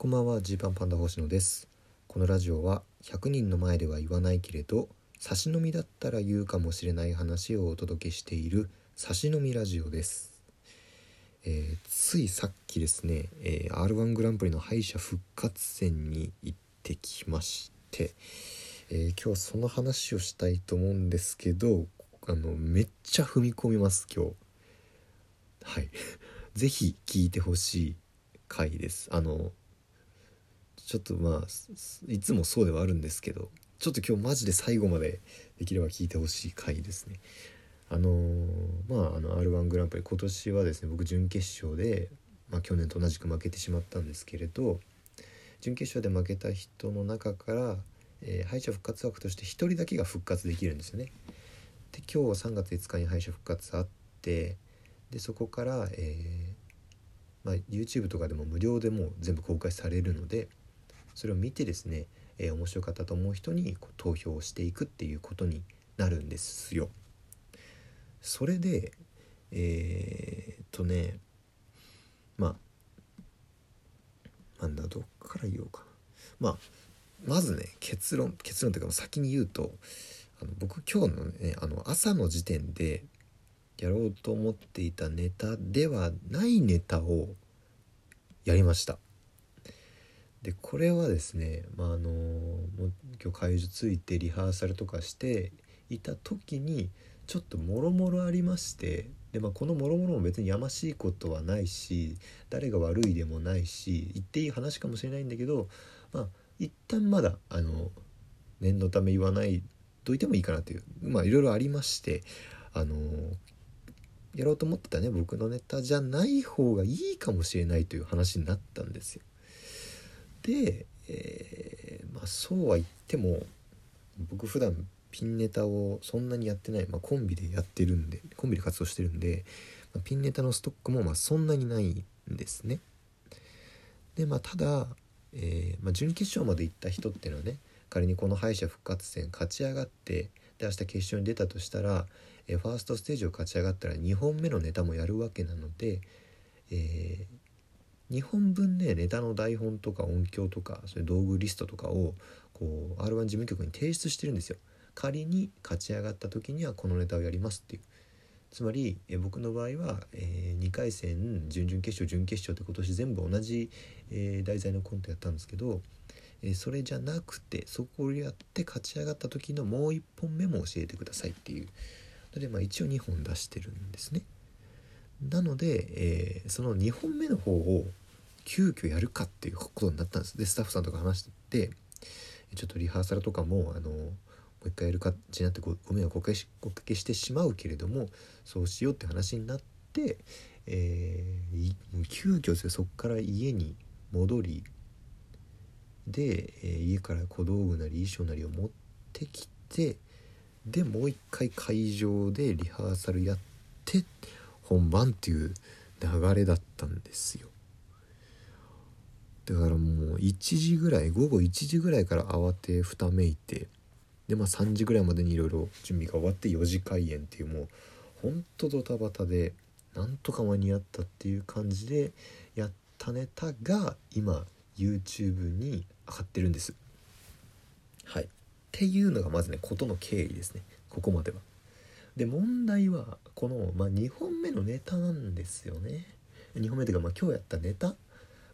こんばんはジーパンパンダ星野です。このラジオは100人の前では言わないけれど差し飲みだったら言うかもしれない話をお届けしている差し飲みラジオです、えーついさっきですね、えー R1 グランプリの敗者復活戦に行ってきまして、えー今日はその話をしたいと思うんですけどあのめっちゃ踏み込みます今日。はい。ぜひ聞いてほしい回です。あのちょっとまあいつもそうではあるんですけどちょっと今日マジで最後までできれば聞いてほしい回ですね。あのーまああの r 1グランプリ今年はですね僕準決勝で、まあ、去年と同じく負けてしまったんですけれど準決勝で負けた人の中から、えー敗者復活枠として1人だけが復活できるんですよね。で今日3月5日に敗者復活あってでそこから、えーまあ、YouTube とかでも無料でもう全部公開されるのでそれを見てですね、えー面白かったと思う人にこう投票をしていくっていうことになるんですよ。それでえーっとねまあなんだどっから言おうかな。まあまずね結論結論というか先に言うとあの僕今日のねあの朝の時点でやろうと思っていたネタではないネタをやりました。でこれはですね、まあ、あのもう今日会場ついてリハーサルとかしていた時にちょっともろもろありましてで、まあ、このもろもろも別にやましいことはないし誰が悪いでもないし言っていい話かもしれないんだけどまあ一旦まだあの念のため言わないといてもいいかなというまあいろいろありましてあのやろうと思ってたね僕のネタじゃない方がいいかもしれないという話になったんですよ。で、えーまあそうは言っても僕普段ピンネタをそんなにやってない、まあ、コンビでやってるんでコンビで活動してるんで、まあピンネタのストックもまそんなにないんですね。でまあただ、えーま、準決勝まで行った人っていうのはね仮にこの敗者復活戦勝ち上がってで明日決勝に出たとしたら、えーファーストステージを勝ち上がったら2本目のネタもやるわけなので、え2本分ねネタの台本とか音響とかそういう道具リストとかをこう r 1事務局に提出してるんですよ。仮に勝ち上がった時にはこのネタをやりますっていう。つまりえ僕の場合は、え2回戦準々決勝準決勝って今年全部同じ、えー題材のコントやったんですけど、えーそれじゃなくてそこをやって勝ち上がった時のもう1本目も教えてくださいっていう。ので、まあ、一応2本出してるんですね。なので、えーその2本目の方を急遽やるかっていうことになったんです。でスタッフさんとか話しててちょっとリハーサルとかもあのもう一回やる感じになってごご迷惑をおかけしてしまうけれどもそうしようって話になって、えー急遽ですよ。そこから家に戻りで、えー家から小道具なり衣装なりを持ってきてでもう一回会場でリハーサルやって本番っていう流れだったんですよ。だからもう1時ぐらい午後1時ぐらいから慌てふためいてでまあ3時ぐらいまでにいろいろ準備が終わって4時開演っていうもうほんとドタバタでなんとか間に合ったっていう感じでやったネタが今 YouTube に上がってるんです。はい。っていうのがまずね事の経緯ですね。ここまでは。で問題はこの、まあ、2本目のネタなんですよね。2本目というか、まあ、今日やったネタ、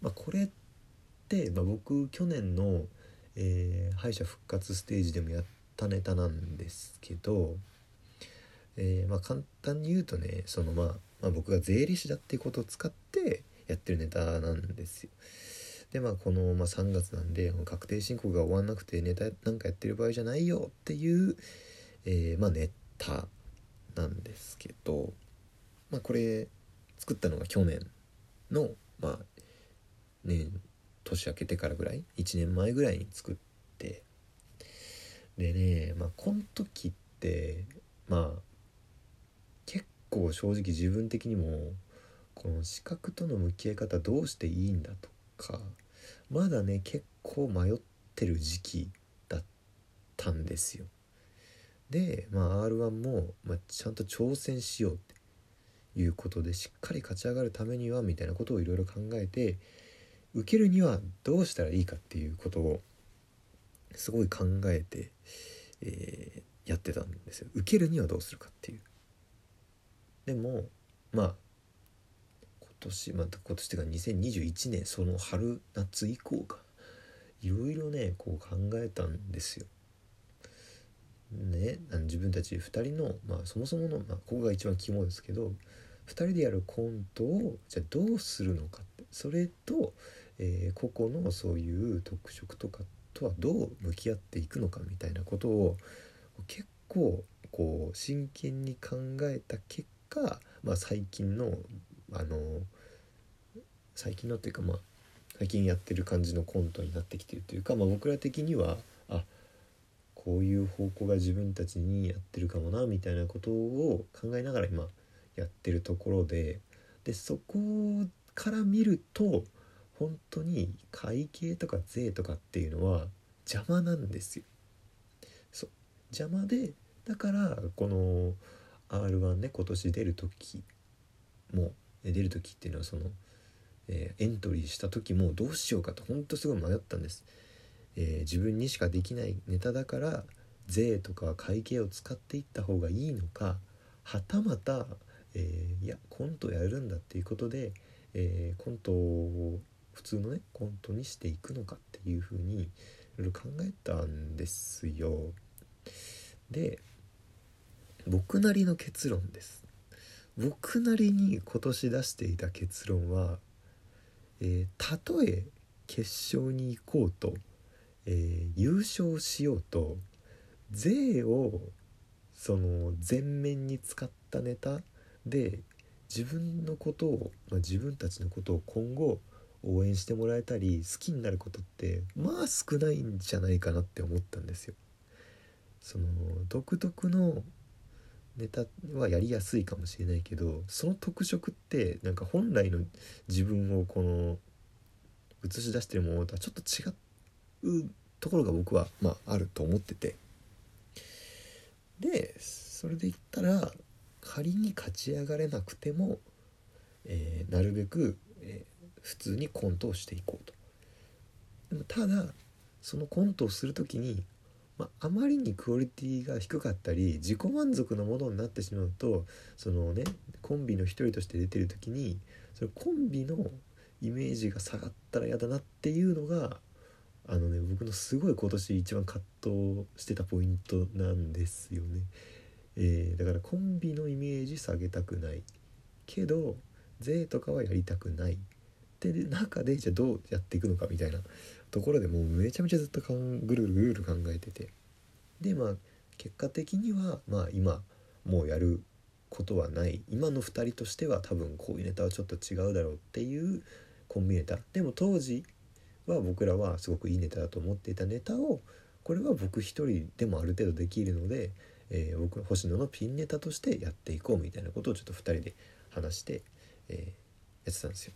まあ、これって、まあ、僕去年の、えー敗者復活ステージでもやったネタなんですけど、えーまあ、簡単に言うとねその、まあ、まあ僕が税理士だっていうことを使ってやってるネタなんですよ。でまあこの、まあ、3月なんで確定申告が終わんなくてネタなんかやってる場合じゃないよっていう、えーまあ、ネタ。なんですけど、まあ、これ作ったのが去年のまあね年明けてからぐらい1年前ぐらいに作ってでねまあこの時ってまあ結構正直自分的にもこの資格との向き合い方どうしていいんだとかまだね結構迷ってる時期だったんですよ。で、まあ、r 1も、まあ、ちゃんと挑戦しようっていうことでしっかり勝ち上がるためにはみたいなことをいろいろ考えて受けるにはどうしたらいいかっていうことをすごい考えて、えー、やってたんですよ。受けるにはどうするかっていう。でもまあ今年また今年っていうか2021年その春夏以降か。いろいろねこう考えたんですよ。ね自分たち2人の、まあ、そもそもの、まあ、ここが一番肝ですけど2人でやるコントをじゃあどうするのかってそれと、えー、個々のそういう特色とかとはどう向き合っていくのかみたいなことを結構こう真剣に考えた結果、まあ、最近のあの最近のっていうかまあ最近やってる感じのコントになってきてるというか、まあ、僕ら的にはこういう方向が自分たちにやってるかもなみたいなことを考えながら今やってるところででそこから見ると本当に会計とか税とかっていうのは邪魔なんですよ。そう邪魔でだからこの R1 ね今年出る時も出る時っていうのはその、えー、エントリーした時もどうしようかと本当すごい迷ったんです。えー、自分にしかできないネタだから税とか会計を使っていった方がいいのかはたまた、えー、いやコントやるんだっていうことで、えー、コントを普通のねコントにしていくのかっていうふうにいろいろ考えたんですよ。で僕なりの結論です。僕なりに今年出していた結論は、えー、たとえ決勝に行こうとえー、優勝しようと税をその全面に使ったネタで自分のことを、まあ、自分たちのことを今後応援してもらえたり好きになることってまあ少ないんじゃないかなって思ったんですよ。その独特のネタはやりやすいかもしれないけどその特色ってなんか本来の自分をこの映し出してるものとはちょっと違っうところが僕はまああると思っててでそれで言ったら仮に勝ち上がれなくても、えー、なるべく、えー、普通にコントをしていこうと。でもただそのコントをする時に、まあ、まりにクオリティが低かったり自己満足のものになってしまうとそのねコンビの一人として出てる時にそれコンビのイメージが下がったら嫌だなっていうのがあのね僕のすごい今年一番葛藤してたポイントなんですよね。えー、だからコンビのイメージ下げたくないけど税とかはやりたくないって中でじゃあどうやっていくのかみたいなところでもうめちゃめちゃずっとかんぐるぐるぐる考えてて。でまあ結果的にはまあ今もうやることはない。今の2人としては多分こういうネタはちょっと違うだろうっていうコンビネタ。でも当時は僕らはすごくいいネタだと思っていたネタをこれは僕一人でもある程度できるので、えー、僕星野のピンネタとしてやっていこうみたいなことをちょっと2人で話して、えー、やってたんですよ。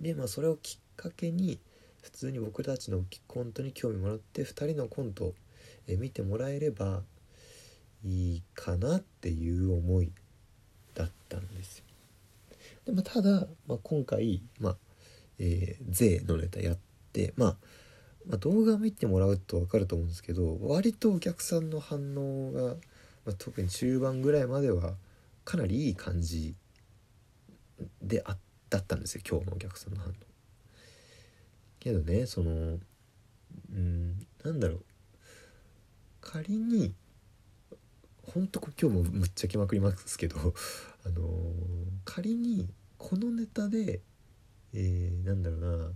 でまあそれをきっかけに普通に僕たちのコントに興味もらって2人のコントを、見てもらえればいいかなっていう思いだったんですよ。でもただ、まあ、今回、まあ、えー、税のネタやって、まあ、まあ、動画見てもらうと分かると思うんですけど割とお客さんの反応が、まあ、特に中盤ぐらいまではかなりいい感じであだったんですよ今日のお客さんの反応。けどねそのうんなんだろう仮にほんと今日もむっちゃきまくりますけどあのー、仮にこのネタでえー、なんだろうな。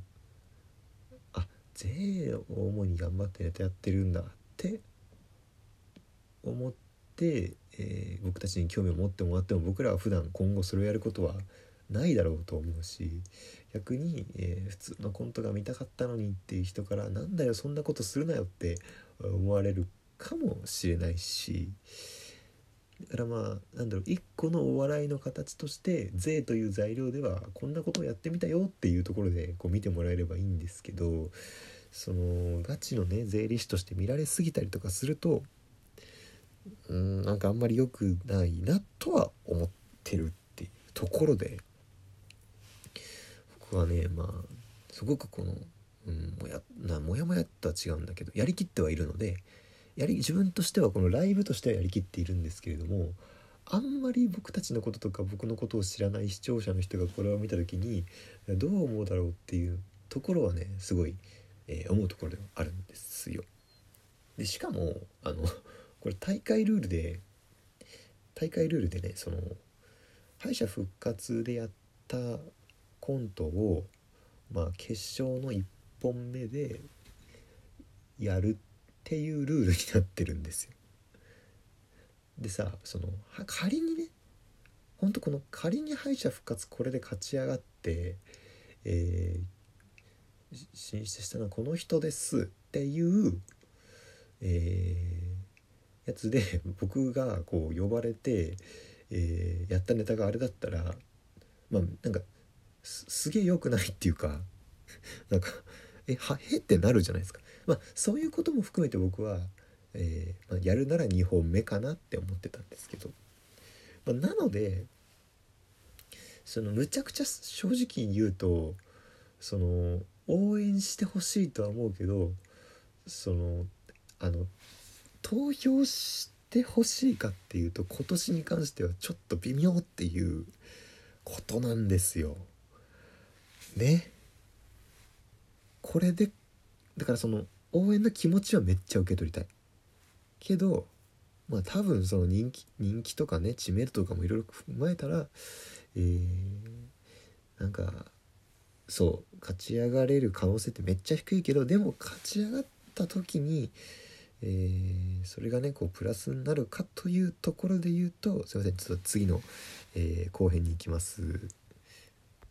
あ税を主に頑張ってネタやってるんだって思って、えー、僕たちに興味を持ってもらっても僕らは普段今後それをやることはないだろうと思うし逆に、えー、普通のコントが見たかったのにっていう人からなんだよそんなことするなよって思われるかもしれないしだからまあなんだろう一個のお笑いの形として税という材料ではこんなことをやってみたよっていうところでこう見てもらえればいいんですけどそのガチのね税理士として見られすぎたりとかするとうんなんかあんまり良くないなとは思ってるっていうところで僕はねまあすごくこの、うん、もやなもやもやとは違うんだけどやりきってはいるのでやり自分としてはこのライブとしてはやりきっているんですけれどもあんまり僕たちのこととか僕のことを知らない視聴者の人がこれを見た時にどう思うだろうっていうところはねすごい、えー、思うところではあるんですよ。でしかもあのこれ大会ルールで大会ルールでねその敗者復活でやったコントをまあ決勝の1本目でやるっっていうルールになってるんですよ。でさその仮にねほんとこの仮に敗者復活これで勝ち上がって、えー、進出したのはこの人ですっていうえー、やつで僕がこう呼ばれて、えー、やったネタがあれだったらまあなんかすげえ良くないっていうかなんかえはへってなるじゃないですか。まあそういうことも含めて僕は、えー、まあ、やるなら2本目かなって思ってたんですけど、まあ、なのでそのむちゃくちゃ正直に言うとその応援してほしいとは思うけどそのあの投票してほしいかっていうと今年に関してはちょっと微妙っていうことなんですよ。ね。これでだからその応援の気持ちはめっちゃ受け取りたい。けどまあ多分その人気人気とかね知名度とかもいろいろ踏まえたらえー、なんかそう勝ち上がれる可能性ってめっちゃ低いけどでも勝ち上がった時にえー、それがねこうプラスになるかというところで言うとすいませんちょっと次の、えー、後編に行きます。